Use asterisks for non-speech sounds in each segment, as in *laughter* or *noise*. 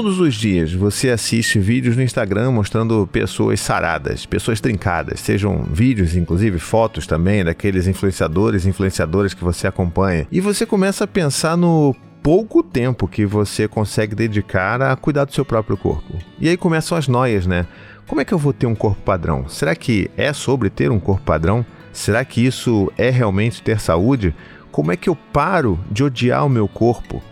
todos os dias você assiste vídeos no Instagram mostrando pessoas saradas, pessoas trincadas, sejam vídeos, inclusive fotos também, daqueles influenciadores, influenciadoras que você acompanha, e você começa a pensar no pouco tempo que você consegue dedicar a cuidar do seu próprio corpo. E aí começam as noias, né? Como é que eu vou ter um corpo padrão? Será que é sobre ter um corpo padrão? Será que isso é realmente ter saúde? Como é que eu paro de odiar o meu corpo?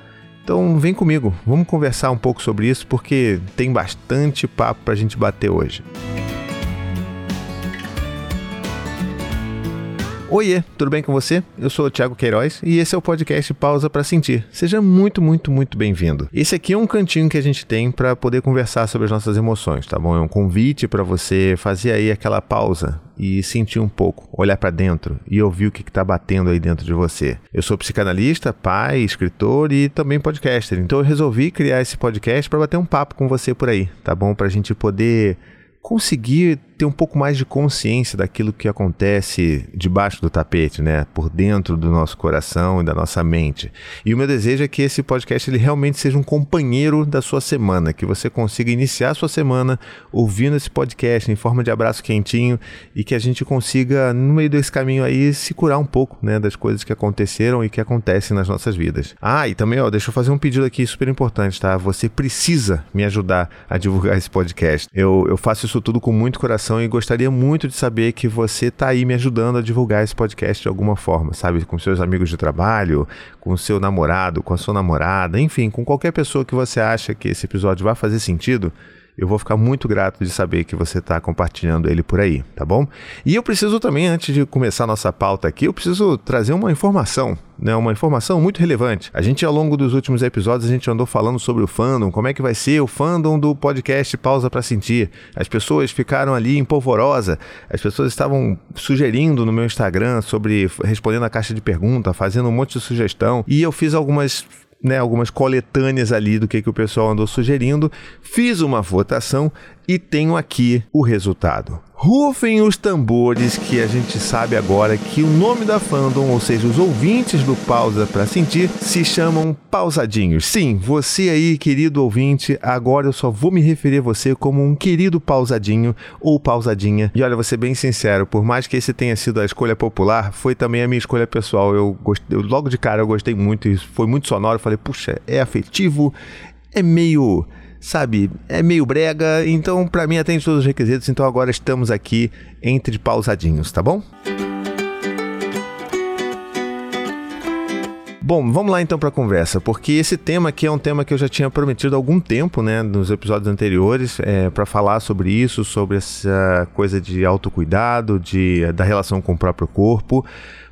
Então vem comigo, vamos conversar um pouco sobre isso porque tem bastante papo para a gente bater hoje. Oiê, tudo bem com você? Eu sou o Thiago Queiroz e esse é o podcast Pausa para Sentir. Seja muito, muito, muito bem-vindo. Esse aqui é um cantinho que a gente tem para poder conversar sobre as nossas emoções, tá bom? É um convite para você fazer aí aquela pausa e sentir um pouco, olhar para dentro e ouvir o que está batendo aí dentro de você. Eu sou psicanalista, pai, escritor e também podcaster, então eu resolvi criar esse podcast para bater um papo com você por aí, tá bom? Para a gente poder conseguir ter um pouco mais de consciência daquilo que acontece debaixo do tapete, né? Por dentro do nosso coração e da nossa mente. E o meu desejo é que esse podcast ele realmente seja um companheiro da sua semana, que você consiga iniciar a sua semana ouvindo esse podcast em forma de abraço quentinho e que a gente consiga, no meio desse caminho aí, se curar um pouco, né? Das coisas que aconteceram e que acontecem nas nossas vidas. Ah, e também, ó, deixa eu fazer um pedido aqui super importante, tá? Você precisa me ajudar a divulgar esse podcast. Eu, eu faço isso tudo com muito coração e gostaria muito de saber que você está aí me ajudando a divulgar esse podcast de alguma forma, sabe? Com seus amigos de trabalho, com seu namorado, com a sua namorada, enfim, com qualquer pessoa que você acha que esse episódio vai fazer sentido eu vou ficar muito grato de saber que você está compartilhando ele por aí, tá bom? E eu preciso também, antes de começar nossa pauta aqui, eu preciso trazer uma informação, né? Uma informação muito relevante. A gente, ao longo dos últimos episódios, a gente andou falando sobre o fandom, como é que vai ser o fandom do podcast Pausa para Sentir. As pessoas ficaram ali em polvorosa, as pessoas estavam sugerindo no meu Instagram sobre respondendo a caixa de pergunta, fazendo um monte de sugestão, e eu fiz algumas né, algumas coletâneas ali do que, que o pessoal andou sugerindo, fiz uma votação e tenho aqui o resultado. Rufem os tambores que a gente sabe agora que o nome da fandom, ou seja, os ouvintes do Pausa para Sentir, se chamam Pausadinhos. Sim, você aí, querido ouvinte, agora eu só vou me referir a você como um querido pausadinho ou pausadinha. E olha, vou ser bem sincero, por mais que esse tenha sido a escolha popular, foi também a minha escolha pessoal. Eu, gostei, eu logo de cara eu gostei muito, foi muito sonoro. Falei, puxa, é afetivo, é meio sabe, é meio brega, então para mim atende todos os requisitos, então agora estamos aqui entre pausadinhos, tá bom? Bom, vamos lá então para a conversa, porque esse tema aqui é um tema que eu já tinha prometido há algum tempo, né, nos episódios anteriores, é, para falar sobre isso, sobre essa coisa de autocuidado, de, da relação com o próprio corpo.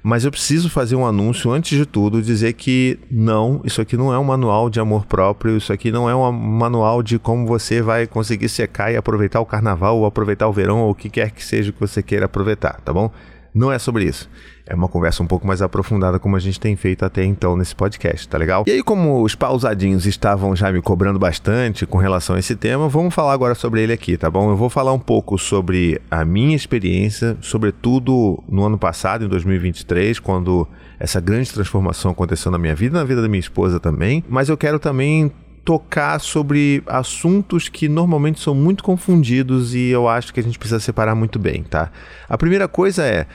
Mas eu preciso fazer um anúncio antes de tudo, dizer que não, isso aqui não é um manual de amor próprio, isso aqui não é um manual de como você vai conseguir secar e aproveitar o carnaval, ou aproveitar o verão, ou o que quer que seja que você queira aproveitar, tá bom? Não é sobre isso. É uma conversa um pouco mais aprofundada, como a gente tem feito até então nesse podcast, tá legal? E aí, como os pausadinhos estavam já me cobrando bastante com relação a esse tema, vamos falar agora sobre ele aqui, tá bom? Eu vou falar um pouco sobre a minha experiência, sobretudo no ano passado, em 2023, quando essa grande transformação aconteceu na minha vida, na vida da minha esposa também. Mas eu quero também tocar sobre assuntos que normalmente são muito confundidos e eu acho que a gente precisa separar muito bem, tá? A primeira coisa é,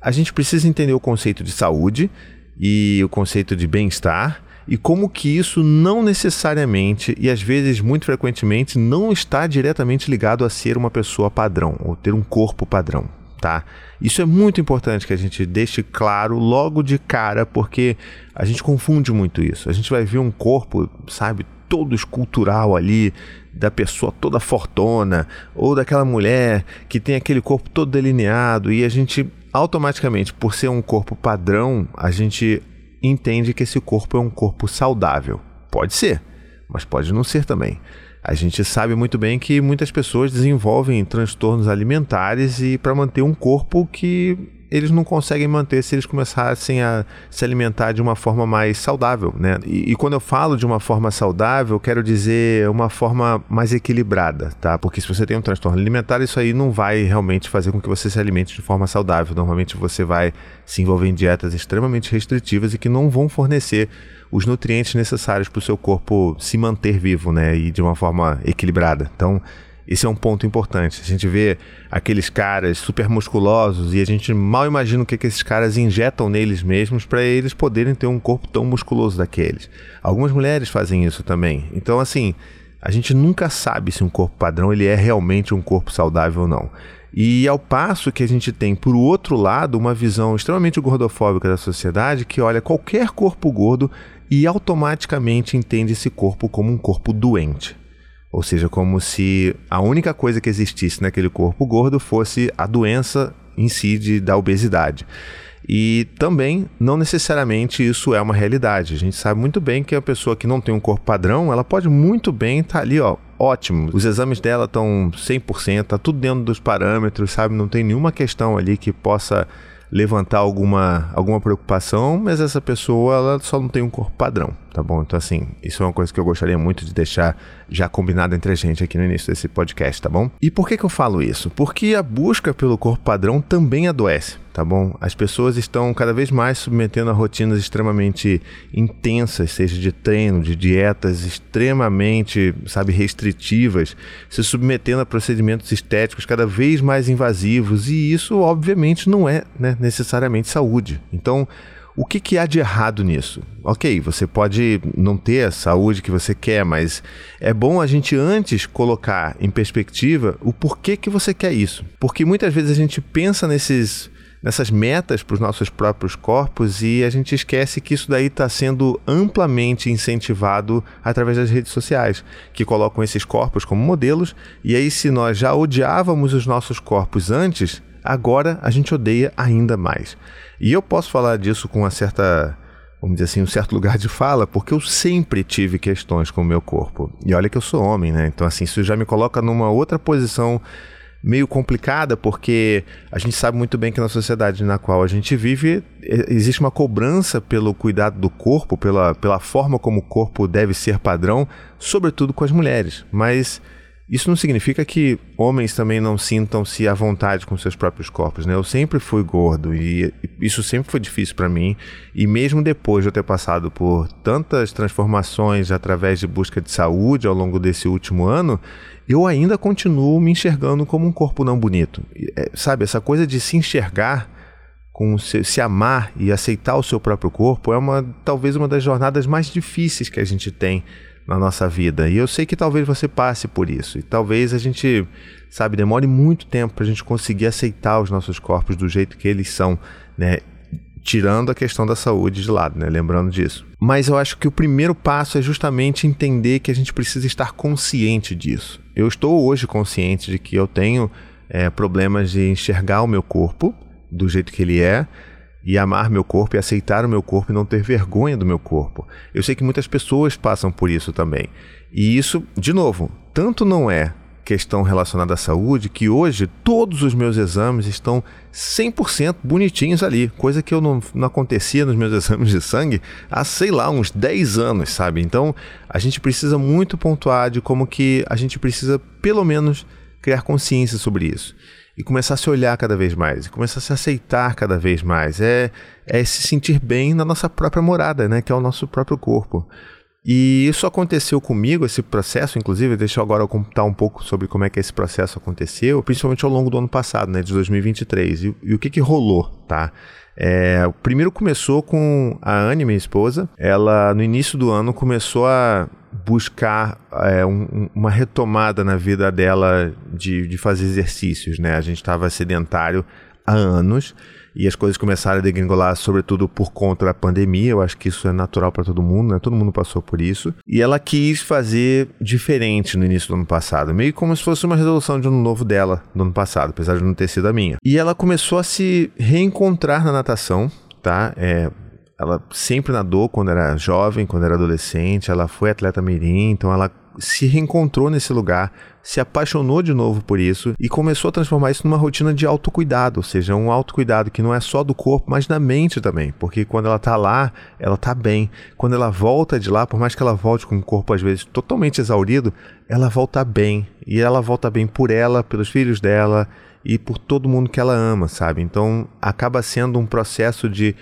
a gente precisa entender o conceito de saúde e o conceito de bem-estar e como que isso não necessariamente e às vezes muito frequentemente não está diretamente ligado a ser uma pessoa padrão ou ter um corpo padrão, tá? Isso é muito importante que a gente deixe claro logo de cara, porque a gente confunde muito isso. A gente vai ver um corpo, sabe, todo escultural ali, da pessoa toda fortona, ou daquela mulher que tem aquele corpo todo delineado, e a gente automaticamente, por ser um corpo padrão, a gente entende que esse corpo é um corpo saudável. Pode ser, mas pode não ser também. A gente sabe muito bem que muitas pessoas desenvolvem transtornos alimentares e para manter um corpo que eles não conseguem manter se eles começassem a se alimentar de uma forma mais saudável, né? E, e quando eu falo de uma forma saudável, quero dizer uma forma mais equilibrada, tá? Porque se você tem um transtorno alimentar, isso aí não vai realmente fazer com que você se alimente de forma saudável. Normalmente você vai se envolver em dietas extremamente restritivas e que não vão fornecer os nutrientes necessários para o seu corpo se manter vivo, né? E de uma forma equilibrada. Então, esse é um ponto importante. A gente vê aqueles caras super musculosos e a gente mal imagina o que, que esses caras injetam neles mesmos para eles poderem ter um corpo tão musculoso daqueles. Algumas mulheres fazem isso também. Então, assim, a gente nunca sabe se um corpo padrão ele é realmente um corpo saudável ou não. E ao passo que a gente tem, por outro lado, uma visão extremamente gordofóbica da sociedade que olha qualquer corpo gordo e automaticamente entende esse corpo como um corpo doente. Ou seja, como se a única coisa que existisse naquele corpo gordo fosse a doença em si de, da obesidade. E também, não necessariamente isso é uma realidade. A gente sabe muito bem que a pessoa que não tem um corpo padrão, ela pode muito bem estar tá ali, ó, ótimo. Os exames dela estão 100%, tá tudo dentro dos parâmetros, sabe? Não tem nenhuma questão ali que possa levantar alguma, alguma preocupação, mas essa pessoa ela só não tem um corpo padrão, tá bom? Então, assim, isso é uma coisa que eu gostaria muito de deixar já combinado entre a gente aqui no início desse podcast, tá bom? E por que, que eu falo isso? Porque a busca pelo corpo padrão também adoece tá bom? As pessoas estão cada vez mais submetendo a rotinas extremamente intensas, seja de treino, de dietas extremamente, sabe, restritivas, se submetendo a procedimentos estéticos cada vez mais invasivos e isso, obviamente, não é né, necessariamente saúde. Então, o que, que, há de errado nisso? Ok, você pode não ter a saúde que você quer, mas é bom a gente antes colocar em perspectiva o porquê que você quer isso. Porque muitas vezes a gente pensa nesses nessas metas para os nossos próprios corpos e a gente esquece que isso daí está sendo amplamente incentivado através das redes sociais, que colocam esses corpos como modelos. E aí, se nós já odiávamos os nossos corpos antes, agora a gente odeia ainda mais. E eu posso falar disso com uma certa vamos dizer assim, um certo lugar de fala, porque eu sempre tive questões com o meu corpo. E olha que eu sou homem, né? Então, assim, isso já me coloca numa outra posição meio complicada, porque a gente sabe muito bem que na sociedade na qual a gente vive existe uma cobrança pelo cuidado do corpo, pela, pela forma como o corpo deve ser padrão, sobretudo com as mulheres. Mas isso não significa que homens também não sintam-se à vontade com seus próprios corpos, né? Eu sempre fui gordo e isso sempre foi difícil para mim. E mesmo depois de eu ter passado por tantas transformações através de busca de saúde ao longo desse último ano, eu ainda continuo me enxergando como um corpo não bonito. É, sabe, essa coisa de se enxergar com se, se, amar e aceitar o seu próprio corpo é uma talvez uma das jornadas mais difíceis que a gente tem na nossa vida. E eu sei que talvez você passe por isso. E talvez a gente, sabe, demore muito tempo para a gente conseguir aceitar os nossos corpos do jeito que eles são, né? tirando a questão da saúde de lado, né? Lembrando disso. Mas eu acho que o primeiro passo é justamente entender que a gente precisa estar consciente disso. Eu estou hoje consciente de que eu tenho é, problemas de enxergar o meu corpo do jeito que ele é e amar meu corpo e aceitar o meu corpo e não ter vergonha do meu corpo. Eu sei que muitas pessoas passam por isso também. E isso, de novo, tanto não é questão relacionada à saúde que hoje todos os meus exames estão 100% bonitinhos ali, coisa que eu não, não acontecia nos meus *laughs* exames de sangue há, sei lá, uns 10 anos, sabe? Então, a gente precisa muito pontuar de como que a gente precisa, pelo menos, criar consciência sobre isso e começar a se olhar cada vez mais, e começar a se aceitar cada vez mais, é, é se sentir bem na nossa própria morada, né, que é o nosso próprio corpo. E isso aconteceu comigo, esse processo, inclusive, deixa eu agora contar um pouco sobre como é que esse processo aconteceu, principalmente ao longo do ano passado, né, de 2023. E, e o que que rolou, tá? É, primeiro começou com a Anne, minha esposa. Ela, no início do ano, começou a buscar é, um, uma retomada na vida dela de, de fazer exercícios, né? A gente estava sedentário há anos e as coisas começaram a degringolar, sobretudo por conta da pandemia. Eu acho que isso é natural para todo mundo, né? Todo mundo passou por isso. E ela quis fazer diferente no início do ano passado, meio como se fosse uma resolução de ano novo dela no ano passado, apesar de não ter sido a minha. E ela começou a se reencontrar na natação, tá? É, ela sempre nadou quando era jovem, quando era adolescente, ela foi atleta mirim, então ela se reencontrou nesse lugar, se apaixonou de novo por isso e começou a transformar isso numa rotina de autocuidado, ou seja, um autocuidado que não é só do corpo, mas da mente também, porque quando ela tá lá, ela tá bem. Quando ela volta de lá, por mais que ela volte com o corpo às vezes totalmente exaurido, ela volta bem. E ela volta bem por ela, pelos filhos dela e por todo mundo que ela ama, sabe? Então acaba sendo um processo de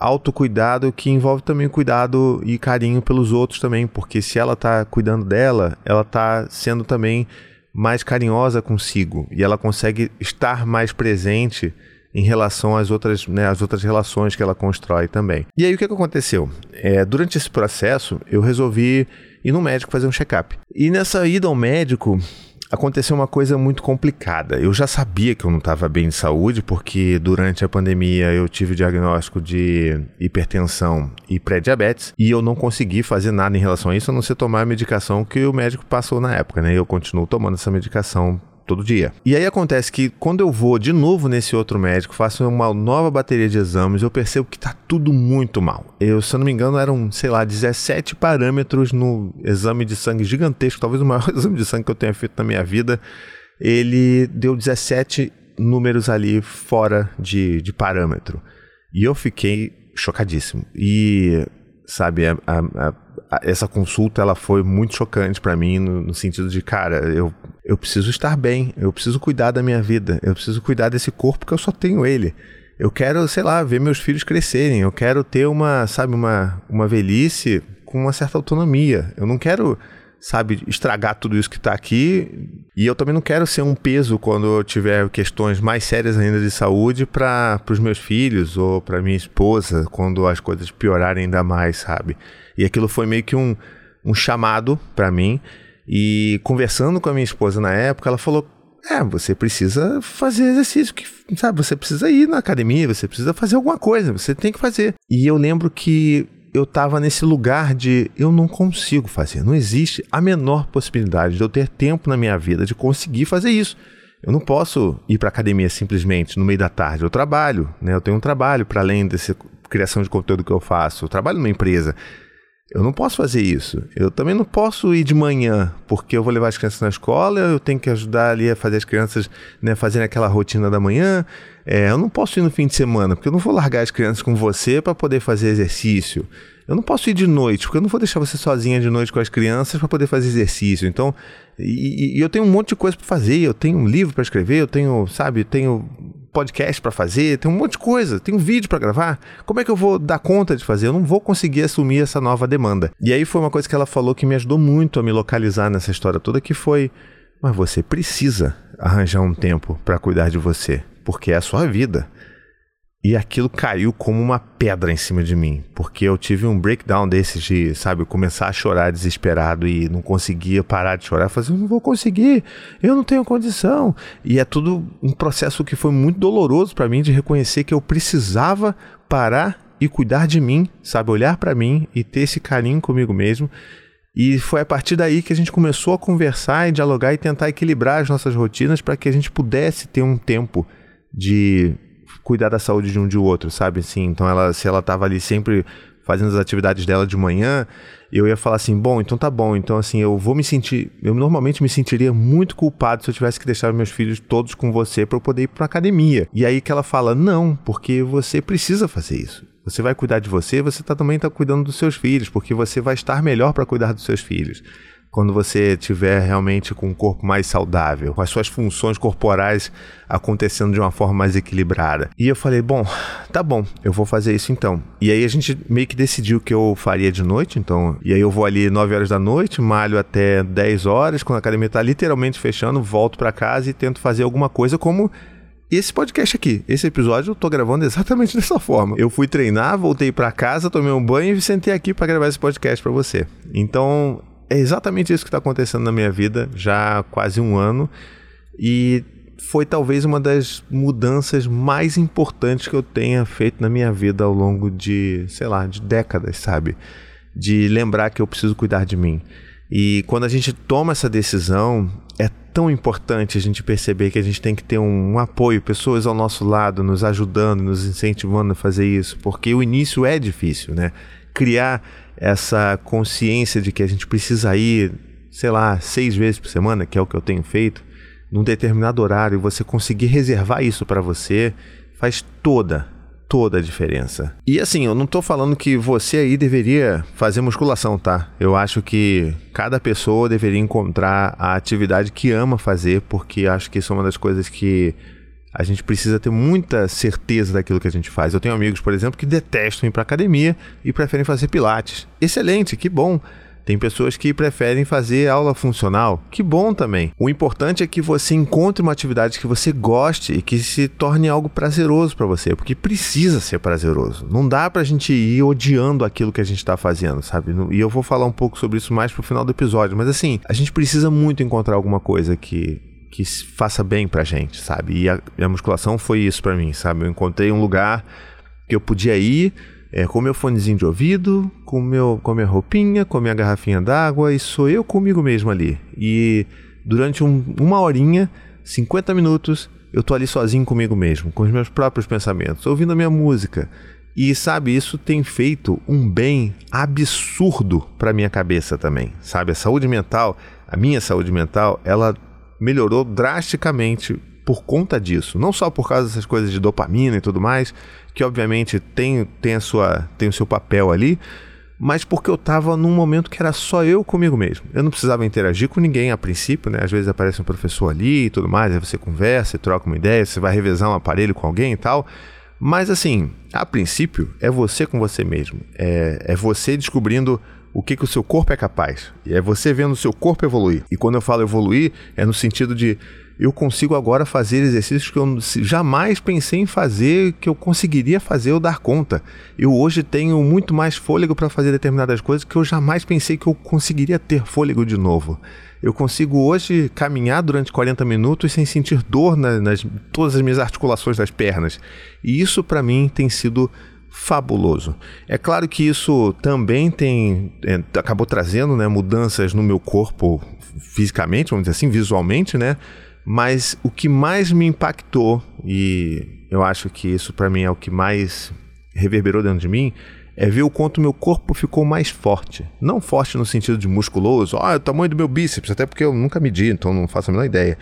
autocuidado que envolve também cuidado e carinho pelos outros também, porque se ela está cuidando dela, ela está sendo também mais carinhosa consigo e ela consegue estar mais presente em relação às outras, né, às outras relações que ela constrói também. E aí o que, que aconteceu? É, durante esse processo eu resolvi ir no médico fazer um check-up. E nessa ida ao médico aconteceu uma coisa muito complicada. Eu já sabia que eu não estava bem de saúde, porque durante a pandemia eu tive diagnóstico de hipertensão e pré-diabetes, e eu não consegui fazer nada em relação a isso, a não ser tomar a medicação que o médico passou na época, né? Eu continuo tomando essa medicação todo dia. E aí acontece que quando eu vou de novo nesse outro médico, faço uma nova bateria de exames, eu percebo que tá tudo muito mal. Eu, se eu não me engano, eram, sei lá, 17 parâmetros no exame de sangue gigantesco, talvez o maior *laughs* exame de sangue que eu tenha feito na minha vida. Ele deu 17 números ali fora de, de parâmetro. E eu fiquei chocadíssimo. E, sabe, a, a, a, essa consulta ela foi muito chocante para mim, no, no, sentido de, cara, eu eu preciso estar bem, eu preciso cuidar da minha vida, eu preciso cuidar desse corpo que eu só tenho ele. Eu quero, sei lá, ver meus filhos crescerem, eu quero ter uma, sabe, uma, uma velhice com uma certa autonomia. Eu não quero, sabe, estragar tudo isso que está aqui. E eu também não quero ser um peso quando eu tiver questões mais sérias ainda de saúde para os meus filhos ou para minha esposa, quando as coisas piorarem ainda mais, sabe? E aquilo foi meio que um, um chamado para mim. E conversando com a minha esposa na época, ela falou: é, você precisa fazer exercício, que, sabe? Você precisa ir na academia, você precisa fazer alguma coisa, você tem que fazer. E eu lembro que eu estava nesse lugar de eu não consigo fazer, não existe a menor possibilidade de eu ter tempo na minha vida de conseguir fazer isso. Eu não posso ir para academia simplesmente no meio da tarde. Eu trabalho, né? Eu tenho um trabalho para além dessa criação de conteúdo que eu faço. Eu trabalho numa empresa. Eu não posso fazer isso. Eu também não posso ir de manhã, porque eu vou levar as crianças na escola, eu tenho que ajudar ali a fazer as crianças né, aquela rotina da manhã. É, eu não posso ir no fim de semana, porque eu não vou largar as crianças com você para poder fazer exercício. Eu não posso ir de noite, porque eu não vou deixar você sozinha de noite com as crianças para poder fazer exercício. Então, e, e, eu tenho um monte de coisa para fazer, eu tenho um livro para escrever, eu tenho, sabe, tenho podcast para fazer, tem um monte de coisa, tem um vídeo para gravar. Como é que eu vou dar conta de fazer? Eu não vou conseguir assumir essa nova demanda. E aí foi uma coisa que ela falou que me ajudou muito a me localizar nessa história toda, que foi: mas você precisa arranjar um tempo para cuidar de você, porque é a sua vida. E aquilo caiu como uma pedra em cima de mim, porque eu tive um breakdown desses de, sabe, começar a chorar desesperado e não conseguia parar de chorar. Fazer, não vou conseguir, eu não tenho condição. E é tudo um processo que foi muito doloroso para mim de reconhecer que eu precisava parar e cuidar de mim, sabe, olhar para mim e ter esse carinho comigo mesmo. E foi a partir daí que a gente começou a conversar e dialogar e tentar equilibrar as nossas rotinas para que a gente pudesse ter um tempo de cuidar da saúde de um de outro, sabe? Assim, então ela, se ela tava ali sempre fazendo as atividades dela de manhã, eu ia falar assim, bom, então tá bom, então assim, eu vou me sentir, eu normalmente me sentiria muito culpado se eu tivesse que deixar meus filhos todos com você para eu poder ir para academia. E aí que ela fala, não, porque você precisa fazer isso. Você vai cuidar de você, você tá, também está cuidando dos seus filhos, porque você vai estar melhor para cuidar dos seus filhos quando você tiver realmente com um corpo mais saudável, com as suas funções corporais acontecendo de uma forma mais equilibrada. E eu falei, bom, tá bom, eu vou fazer isso então. E aí a gente meio que decidiu que eu faria de noite, então, e aí eu vou ali 9 horas da noite, malho até 10 horas, quando a academia está literalmente fechando, volto para casa e tento fazer alguma coisa como esse podcast aqui, esse episódio eu tô gravando exatamente *laughs* dessa forma. Eu fui treinar, voltei para casa, tomei um banho e sentei aqui para gravar esse podcast para você. Então, é exatamente isso que está acontecendo na minha vida já há quase um ano e foi talvez uma das mudanças mais importantes que eu tenha feito na minha vida ao longo de, sei lá, de décadas, sabe? De lembrar que eu preciso cuidar de mim. E quando a gente toma essa decisão, é tão importante a gente perceber que a gente tem que ter um, um, apoio, pessoas ao nosso lado, nos ajudando, nos incentivando a fazer isso, porque o início é difícil, né? Criar essa consciência de que a gente precisa ir sei lá, seis vezes por semana, que é o que eu tenho feito, num determinado horário, você conseguir reservar isso para você, faz toda, toda a diferença. E assim, eu não tô falando que você aí deveria fazer musculação, tá? Eu acho que cada pessoa deveria encontrar a atividade que ama fazer, porque acho que isso é uma das coisas que a gente precisa ter muita certeza daquilo que a gente faz. Eu tenho amigos, por exemplo, que detestam ir para academia e preferem fazer pilates. Excelente, que bom. Tem pessoas que preferem fazer aula funcional. Que bom também. O importante é que você encontre uma atividade que você goste e que se torne algo prazeroso para você, porque precisa ser prazeroso. Não dá pra gente ir odiando aquilo que a gente está fazendo, sabe? E eu vou falar um pouco sobre isso mais pro final do episódio, mas assim, a gente precisa muito encontrar alguma coisa que que faça bem pra gente, sabe? E a, a musculação foi isso para mim, sabe? Eu encontrei um lugar que eu podia ir é, com meu fonezinho de ouvido, com, meu, com minha roupinha, com minha garrafinha d'água e sou eu comigo mesmo ali. E durante um, uma horinha, 50 minutos, eu tô ali sozinho comigo mesmo, com os meus próprios pensamentos, ouvindo a minha música. E sabe, isso tem feito um bem absurdo para minha cabeça também. Sabe, a saúde mental, a minha saúde mental, ela melhorou drasticamente por conta disso. Não só por causa dessas coisas de dopamina e tudo mais, que obviamente tem, tem, a sua, tem o seu papel ali, mas porque eu estava num momento que era só eu comigo mesmo. Eu não precisava interagir com ninguém a princípio, né? Às vezes aparece um professor ali e tudo mais, aí você conversa, troca uma ideia, você vai revezar um aparelho com alguém e tal. Mas assim, a princípio é você com você mesmo. É, é você descobrindo o que, que o seu corpo é capaz. E é você vendo o seu corpo evoluir. E quando eu falo evoluir, é no sentido de eu consigo agora fazer exercícios que eu jamais pensei em fazer, que eu conseguiria fazer ou dar conta. Eu hoje tenho muito mais fôlego para fazer determinadas coisas que eu jamais pensei que eu conseguiria ter fôlego de novo. Eu consigo hoje caminhar durante 40 minutos sem sentir dor nas, nas todas as minhas articulações das pernas. E isso para mim tem sido fabuloso. É claro que isso também tem é, acabou trazendo né, mudanças no meu corpo fisicamente, vamos dizer assim, visualmente, né? Mas o que mais me impactou e eu acho que isso para mim é o que mais reverberou dentro de mim é ver o quanto meu corpo ficou mais forte. Não forte no sentido de musculoso, ah, o tamanho do meu bíceps, até porque eu nunca medi, então não faço a menor ideia.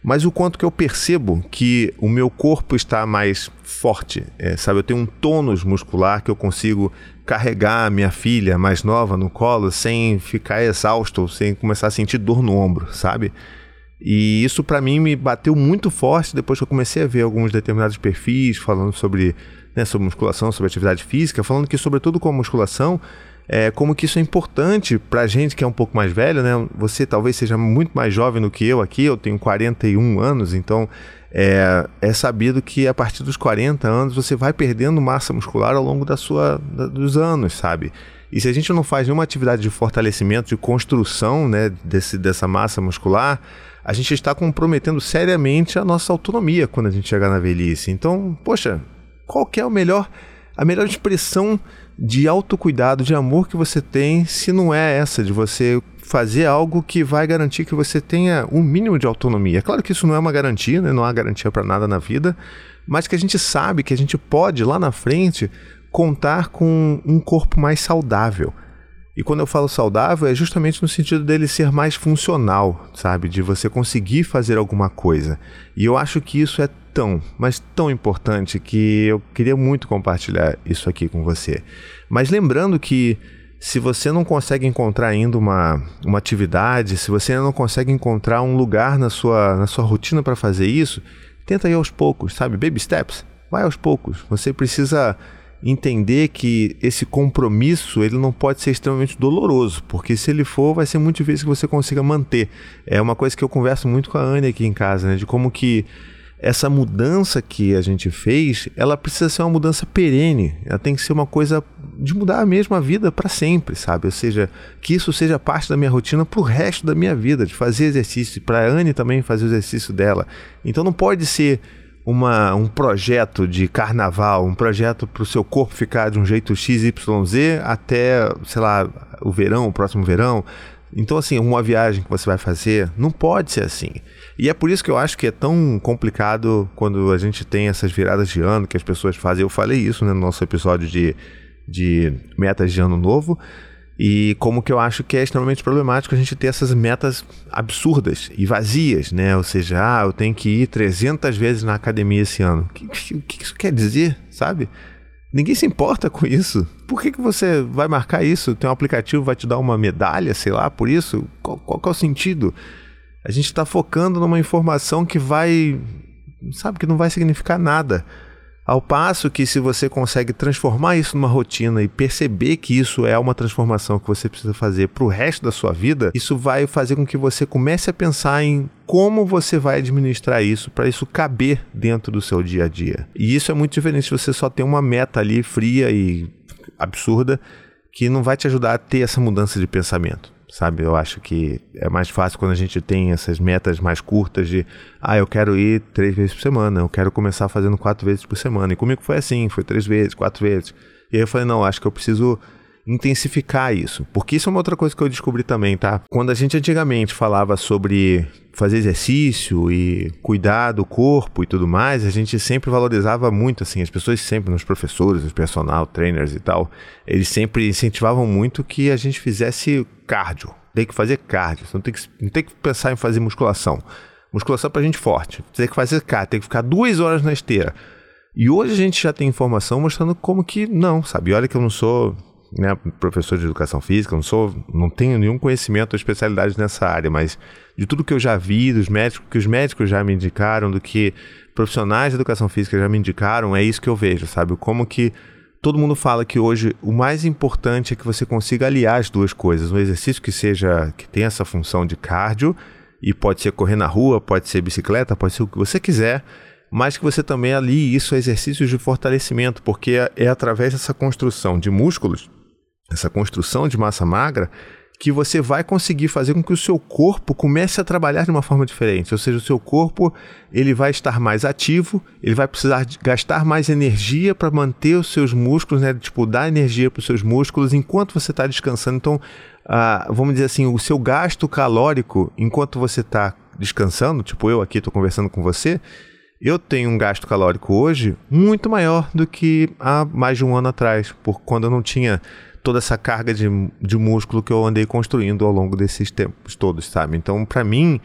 Mas o quanto que eu percebo que o meu corpo está mais forte, é, sabe? Eu tenho um tônus muscular que eu consigo carregar a minha filha mais nova no colo sem ficar exausto, sem começar a sentir dor no ombro, sabe? E isso para mim me bateu muito forte depois que eu comecei a ver alguns determinados perfis falando sobre né, sobre musculação, sobre atividade física, falando que, sobretudo com a musculação, é, como que isso é importante pra gente que é um pouco mais velho, né? Você talvez seja muito mais jovem do que eu aqui, eu tenho 41 anos, então é, é sabido que a partir dos 40 anos você vai perdendo massa muscular ao longo da sua, da, dos anos, sabe? E se a gente não faz nenhuma atividade de fortalecimento, de construção né, desse, dessa massa muscular, a gente está comprometendo seriamente a nossa autonomia quando a gente chegar na velhice. Então, poxa, qual é o melhor, a melhor expressão de autocuidado, de amor que você tem, se não é essa de você fazer algo que vai garantir que você tenha um mínimo de autonomia. Claro que isso não é uma garantia, né? não há garantia para nada na vida, mas que a gente sabe que a gente pode lá na frente contar com um corpo mais saudável. E quando eu falo saudável, é justamente no sentido dele ser mais funcional, sabe? De você conseguir fazer alguma coisa. E eu acho que isso é tão, mas tão importante que eu queria muito compartilhar isso aqui com você. Mas lembrando que se você não consegue encontrar ainda uma, uma atividade, se você ainda não consegue encontrar um lugar na sua, na sua rotina para fazer isso, tenta ir aos poucos, sabe? Baby steps. Vai aos poucos. Você precisa entender que esse compromisso ele não pode ser extremamente doloroso, porque se ele for, vai ser muito difícil que você consiga manter. É uma coisa que eu converso muito com a Anne aqui em casa, né? De como que essa mudança que a gente fez, ela precisa ser uma mudança perene. Ela tem que ser uma coisa de mudar a mesma vida para sempre, sabe? Ou seja, que isso seja parte da minha rotina para o resto da minha vida, de fazer exercício, para a Anne também fazer o exercício dela. Então não pode ser uma, um projeto de carnaval, um projeto para o seu corpo ficar de um jeito XYZ até, sei lá, o verão, o próximo verão. Então, assim, uma viagem que você vai fazer não pode ser assim. E é por isso que eu acho que é tão complicado quando a gente tem essas viradas de ano que as pessoas fazem. Eu falei isso né, no nosso episódio de, de metas de ano novo. E como que eu acho que é extremamente problemático a gente ter essas metas absurdas e vazias, né? Ou seja, ah, eu tenho que ir 300 vezes na academia esse ano. O que, que, que isso quer dizer, sabe? Ninguém se importa com isso. Por que, que você vai marcar isso? Tem um aplicativo vai te dar uma medalha, sei lá, por isso? Qual, qual é o sentido? A gente está focando numa informação que vai. Sabe, que não vai significar nada. Ao passo que, se você consegue transformar isso numa rotina e perceber que isso é uma transformação que você precisa fazer para o resto da sua vida, isso vai fazer com que você comece a pensar em como você vai administrar isso para isso caber dentro do seu dia a dia. E isso é muito diferente se você só tem uma meta ali fria e absurda que não vai te ajudar a ter essa mudança de pensamento sabe? Eu acho que é mais fácil quando a gente tem essas metas mais curtas de, ah, eu quero ir três vezes por semana, eu quero começar fazendo quatro vezes por semana. E comigo foi assim, foi três vezes, quatro vezes. E aí eu falei, não, acho que eu preciso intensificar isso. Porque isso é uma outra coisa que eu descobri também, tá? Quando a gente antigamente falava sobre fazer exercício e cuidar do corpo e tudo mais, a gente sempre valorizava muito, assim, as pessoas sempre, nos professores, os personal, trainers e tal, eles sempre incentivavam muito que a gente fizesse cardio. Tem que fazer cardio, não tem que, não tem que pensar em fazer musculação. Musculação é pra gente forte. Tem que fazer cardio, tem que ficar duas horas na esteira. E hoje a gente já tem informação mostrando como que não, sabe? E olha que eu não sou né, professor de educação física, não sou, não tenho nenhum conhecimento ou especialidade nessa área, mas de tudo que eu já vi, dos médicos, que os médicos já me indicaram, do que profissionais de educação física já me indicaram, é isso que eu vejo, sabe? Como que todo mundo fala que hoje o mais importante é que você consiga aliar as duas coisas, um exercício que seja que tenha essa função de cardio e pode ser correr na rua, pode ser bicicleta, pode ser o que você quiser, mas que você também alie isso a exercícios de fortalecimento, porque é, é através dessa construção de músculos essa construção de massa magra, que você vai conseguir fazer com que o seu corpo comece a trabalhar de uma forma diferente. Ou seja, o seu corpo ele vai estar mais ativo, ele vai precisar gastar mais energia para manter os seus músculos, né? Tipo, dar energia para os seus músculos enquanto você está descansando. Então, ah, vamos dizer assim, o seu gasto calórico enquanto você está descansando, tipo eu aqui estou conversando com você, eu tenho um gasto calórico hoje muito maior do que há mais de um ano atrás, por quando eu não tinha toda essa carga de, de músculo que eu andei construindo ao longo desses tempos todos, sabe? Então, para mim,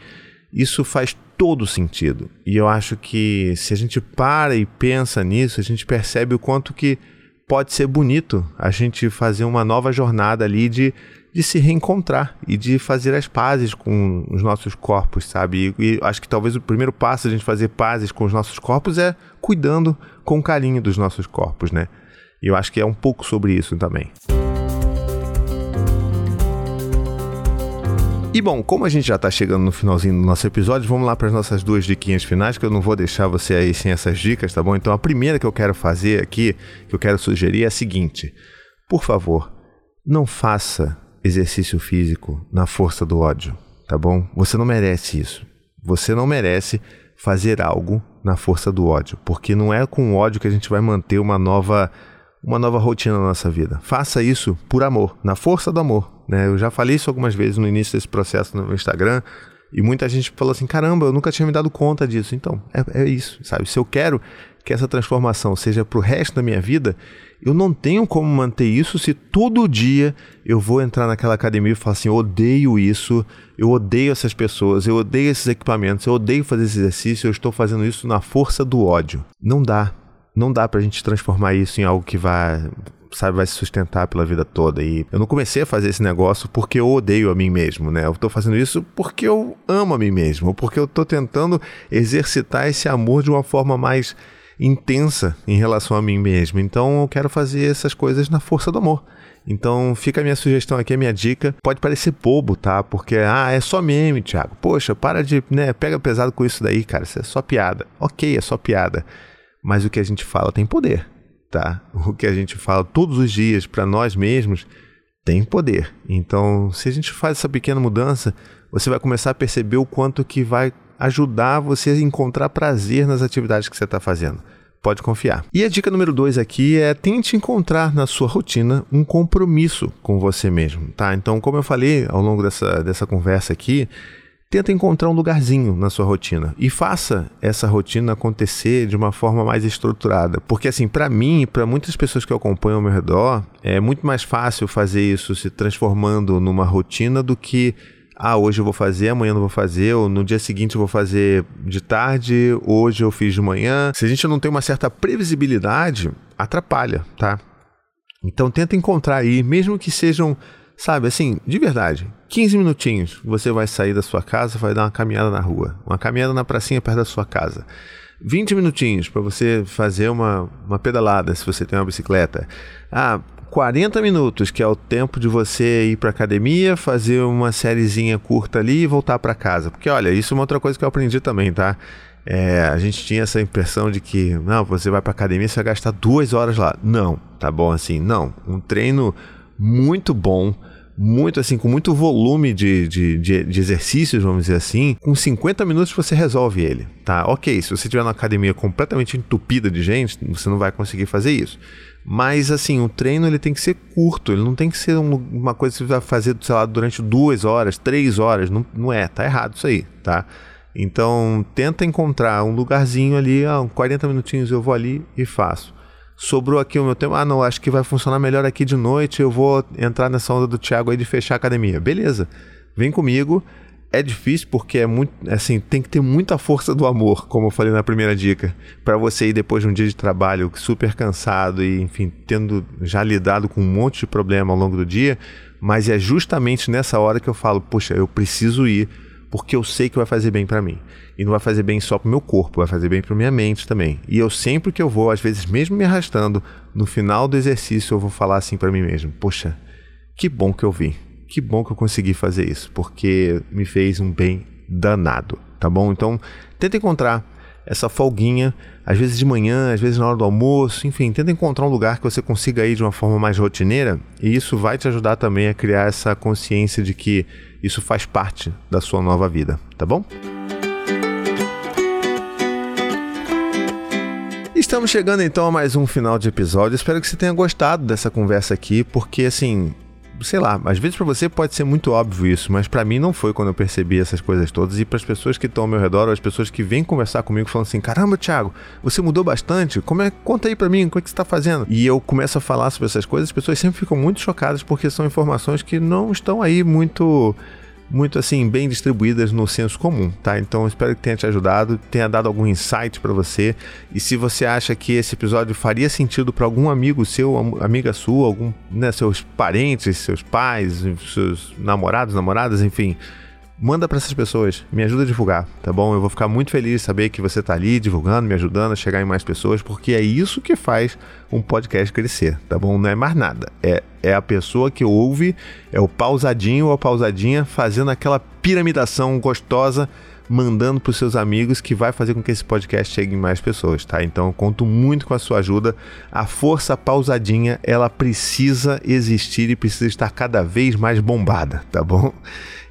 isso faz todo sentido. E eu acho que se a gente para e pensa nisso, a gente percebe o quanto que pode ser bonito a gente fazer uma nova jornada ali de, de se reencontrar e de fazer as pazes com os nossos corpos, sabe? E, e acho que talvez o primeiro passo a gente fazer pazes com os nossos corpos é cuidando com carinho dos nossos corpos, né? E eu acho que é um pouco sobre isso também. E bom, como a gente já está chegando no finalzinho do nosso episódio, vamos lá para as nossas duas diquinhas finais, que eu não vou deixar você aí sem essas dicas, tá bom? Então a primeira que eu quero fazer aqui, que eu quero sugerir é a seguinte: por favor, não faça exercício físico na força do ódio, tá bom? Você não merece isso. Você não merece fazer algo na força do ódio, porque não é com ódio que a gente vai manter uma nova uma nova rotina na nossa vida. Faça isso por amor, na força do amor. Né? Eu já falei isso algumas vezes no início desse processo no Instagram. E muita gente falou assim: caramba, eu nunca tinha me dado conta disso. Então, é, é isso, sabe? Se eu quero que essa transformação seja para o resto da minha vida, eu não tenho como manter isso se todo dia eu vou entrar naquela academia e falar assim: odeio isso, eu odeio essas pessoas, eu odeio esses equipamentos, eu odeio fazer esse exercício, eu estou fazendo isso na força do ódio. Não dá não dá pra gente transformar isso em algo que vai, sabe, vai se sustentar pela vida toda. E eu não comecei a fazer esse negócio porque eu odeio a mim mesmo, né? Eu tô fazendo isso porque eu amo a mim mesmo, porque eu tô tentando exercitar esse amor de uma forma mais intensa em relação a mim mesmo. Então eu quero fazer essas coisas na força do amor. Então fica a minha sugestão aqui, a minha dica. Pode parecer bobo, tá? Porque, ah, é só meme, Thiago. Poxa, para de, né, pega pesado com isso daí, cara. Isso é só piada. Ok, é só piada mas o que a gente fala tem poder, tá? *laughs* O que a gente fala todos os dias para nós mesmos tem poder. Então, se a gente faz essa pequena mudança, você vai começar a perceber o quanto que vai ajudar você a encontrar prazer nas atividades que você está fazendo. Pode confiar. E a dica número dois aqui é tente encontrar na sua rotina um compromisso com você mesmo, tá? Então, como eu falei ao longo dessa, dessa conversa aqui, tenta encontrar um lugarzinho na sua rotina e faça essa rotina acontecer de uma forma mais estruturada. Porque assim, para mim e para muitas pessoas que eu acompanho ao meu redor, é muito mais fácil fazer isso se transformando numa rotina do que ah, hoje eu vou fazer, amanhã não vou fazer, ou no dia seguinte eu vou fazer de tarde, hoje eu fiz de manhã. Se a gente não tem uma certa previsibilidade, atrapalha, tá? Então tenta encontrar aí, mesmo que sejam, sabe, assim, de verdade, 15 minutinhos, você vai sair da sua casa, vai dar uma caminhada na rua, uma caminhada na pracinha perto da sua casa. 20 minutinhos para você fazer uma, uma pedalada, se você tem uma bicicleta. Ah, 40 minutos, que é o tempo de você ir para academia, fazer uma sériezinha curta ali e voltar para casa. Porque olha, isso é uma outra coisa que eu aprendi também, tá? É, a gente tinha essa impressão de que, não, você vai para academia, você vai gastar duas horas lá. Não, tá bom assim? Não. Um treino muito bom, muito assim, com muito volume de, de, de, de, exercícios, vamos dizer assim, com 50 minutos você resolve ele, tá? Ok, se você estiver na academia completamente entupida de gente, você não vai conseguir fazer isso. Mas assim, o treino ele tem que ser curto, ele não tem que ser um, uma coisa que você vai fazer, sei lá, durante duas horas, três horas. Não, não é, tá errado isso aí, tá? Então tenta encontrar um lugarzinho ali, ah, 40 minutinhos eu vou ali e faço. Sobrou aqui o meu tempo, ah não, acho que vai funcionar melhor aqui de noite, eu vou entrar nessa onda do Thiago aí de fechar a academia. Beleza, vem comigo, é difícil porque é muito, assim, tem que ter muita força do amor, como eu falei na primeira dica, para você ir depois de um dia de trabalho super cansado e, enfim, tendo já lidado com um monte de problema ao longo do dia, mas é justamente nessa hora que eu falo, poxa, eu preciso ir porque eu sei que vai fazer bem para mim. E não vai fazer bem só pro meu corpo, vai fazer bem para minha mente também. E eu sempre que eu vou, às vezes mesmo me arrastando, no final do exercício eu vou falar assim para mim mesmo: "Poxa, que bom que eu vim que bom que eu consegui fazer isso, porque me fez um bem danado, tá bom? Então, tenta encontrar essa folguinha, às vezes de manhã, às vezes na hora do almoço, enfim, tenta encontrar um lugar que você consiga ir de uma forma mais rotineira e isso vai te ajudar também a criar essa consciência de que isso faz parte da sua nova vida, tá bom? Estamos chegando então a mais um final de episódio. Espero que você tenha gostado dessa conversa aqui, porque assim, sei lá, às vezes para você pode ser muito óbvio isso, mas para mim não foi quando eu percebi essas coisas todas. E para as pessoas que estão ao meu redor, ou as pessoas que vêm conversar comigo falando assim: caramba, Thiago, você mudou bastante, como é, conta aí para mim, o que, é que você está fazendo? E eu começo a falar sobre essas coisas, as pessoas sempre ficam muito chocadas porque são informações que não estão aí muito muito assim bem distribuídas no senso comum, tá? Então espero que tenha te ajudado, tenha dado algum insight para você. E se você acha que esse episódio faria sentido para algum amigo seu, amiga sua, algum, né, seus parentes, seus pais, seus namorados, namoradas, enfim, manda para essas pessoas, me ajuda a divulgar, tá bom? Eu vou ficar muito feliz de saber que você tá ali divulgando, me ajudando a chegar em mais pessoas, porque é isso que faz um podcast crescer, tá bom? Não é mais nada. É, é a pessoa que ouve, é o pausadinho ou a pausadinha fazendo aquela piramidação gostosa mandando para os seus amigos que vai fazer com que esse podcast chegue em mais pessoas, tá? Então eu conto muito com a sua ajuda. A força pausadinha, ela precisa existir e precisa estar cada vez mais bombada, tá bom?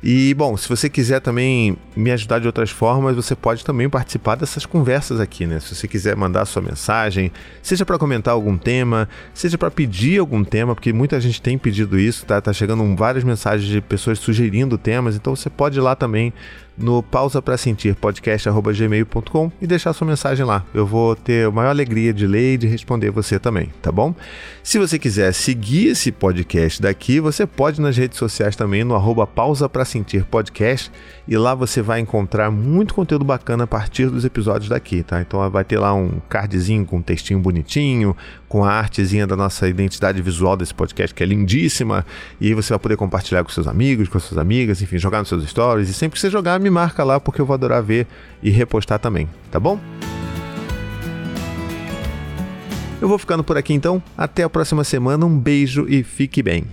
E bom, se você quiser também me ajudar de outras formas, você pode também participar dessas conversas aqui, né? Se você quiser mandar sua mensagem, seja para comentar algum tema, seja para pedir algum tema, porque muita gente tem pedido isso, tá? Tá chegando várias mensagens de pessoas sugerindo temas, então você pode ir lá também no pausa para sentir podcast@gmail.com e deixar sua mensagem lá. Eu vou ter a maior alegria de ler e de responder você também, tá bom? Se você quiser seguir esse podcast daqui, você pode nas redes sociais também no arroba pausa para sentir podcast e lá você vai encontrar muito conteúdo bacana a partir dos episódios daqui, tá? Então vai ter lá um cardzinho com um textinho bonitinho, com a artezinha da nossa identidade visual desse podcast que é lindíssima e você vai poder compartilhar com seus amigos, com suas amigas, enfim, jogar nos seus stories e sempre que você jogar me marca lá porque eu vou adorar ver e repostar também, tá bom? Eu vou ficando por aqui então. Até a próxima semana. Um beijo e fique bem.